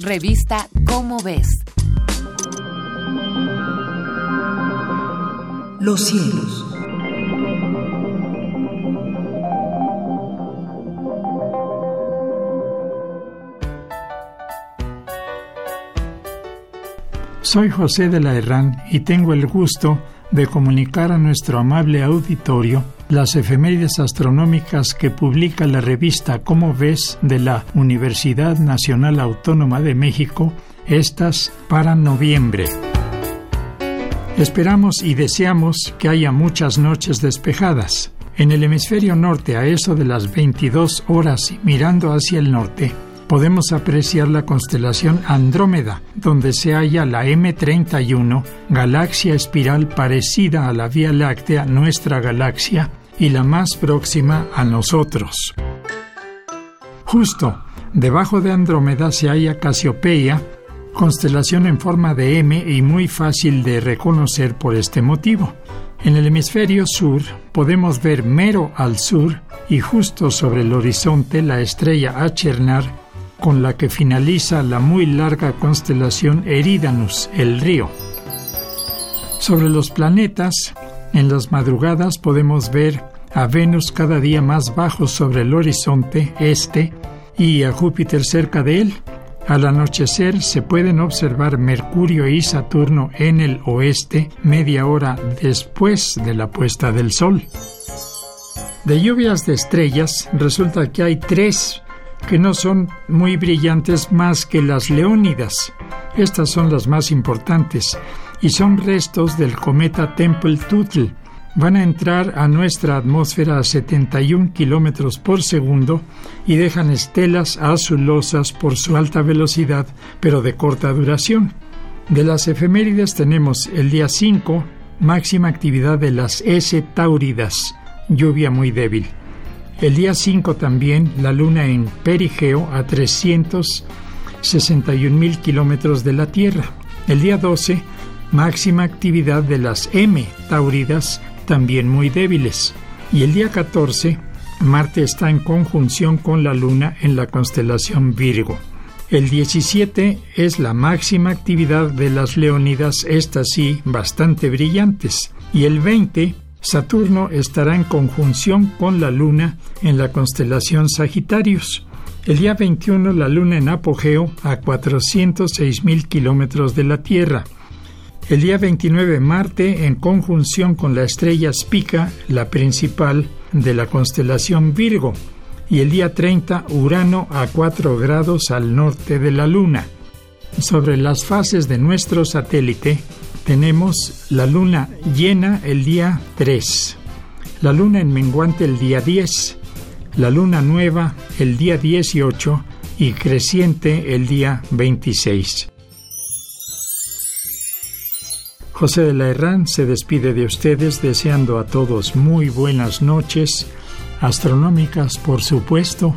Revista Cómo ves. Los cielos. Soy José de la Herrán y tengo el gusto de comunicar a nuestro amable auditorio las efemérides astronómicas que publica la revista Cómo ves de la Universidad Nacional Autónoma de México, estas para noviembre. Esperamos y deseamos que haya muchas noches despejadas. En el hemisferio norte, a eso de las 22 horas mirando hacia el norte, podemos apreciar la constelación Andrómeda, donde se halla la M31, galaxia espiral parecida a la Vía Láctea, nuestra galaxia, y la más próxima a nosotros. Justo debajo de Andrómeda se halla Casiopeia, constelación en forma de M y muy fácil de reconocer por este motivo. En el hemisferio sur podemos ver mero al sur y justo sobre el horizonte la estrella Achernar con la que finaliza la muy larga constelación Eridanus, el río. Sobre los planetas, en las madrugadas podemos ver a Venus cada día más bajo sobre el horizonte este y a Júpiter cerca de él. Al anochecer se pueden observar Mercurio y Saturno en el oeste media hora después de la puesta del Sol. De lluvias de estrellas resulta que hay tres que no son muy brillantes más que las leónidas. Estas son las más importantes y son restos del cometa Temple-Tuttle. Van a entrar a nuestra atmósfera a 71 kilómetros por segundo y dejan estelas azulosas por su alta velocidad, pero de corta duración. De las efemérides tenemos el día 5, máxima actividad de las S Tauridas, lluvia muy débil. El día 5 también la luna en perigeo a 361 mil kilómetros de la Tierra. El día 12 máxima actividad de las M tauridas también muy débiles. Y el día 14 Marte está en conjunción con la luna en la constelación Virgo. El 17 es la máxima actividad de las leónidas, estas sí, bastante brillantes. Y el 20 Saturno estará en conjunción con la Luna en la constelación Sagitarios. El día 21 la Luna en apogeo a 406 mil kilómetros de la Tierra. El día 29 Marte en conjunción con la estrella Spica, la principal de la constelación Virgo. Y el día 30 Urano a 4 grados al norte de la Luna. Sobre las fases de nuestro satélite, tenemos la luna llena el día 3, la luna en menguante el día 10, la luna nueva el día 18 y creciente el día 26. José de la Herrán se despide de ustedes deseando a todos muy buenas noches, astronómicas por supuesto,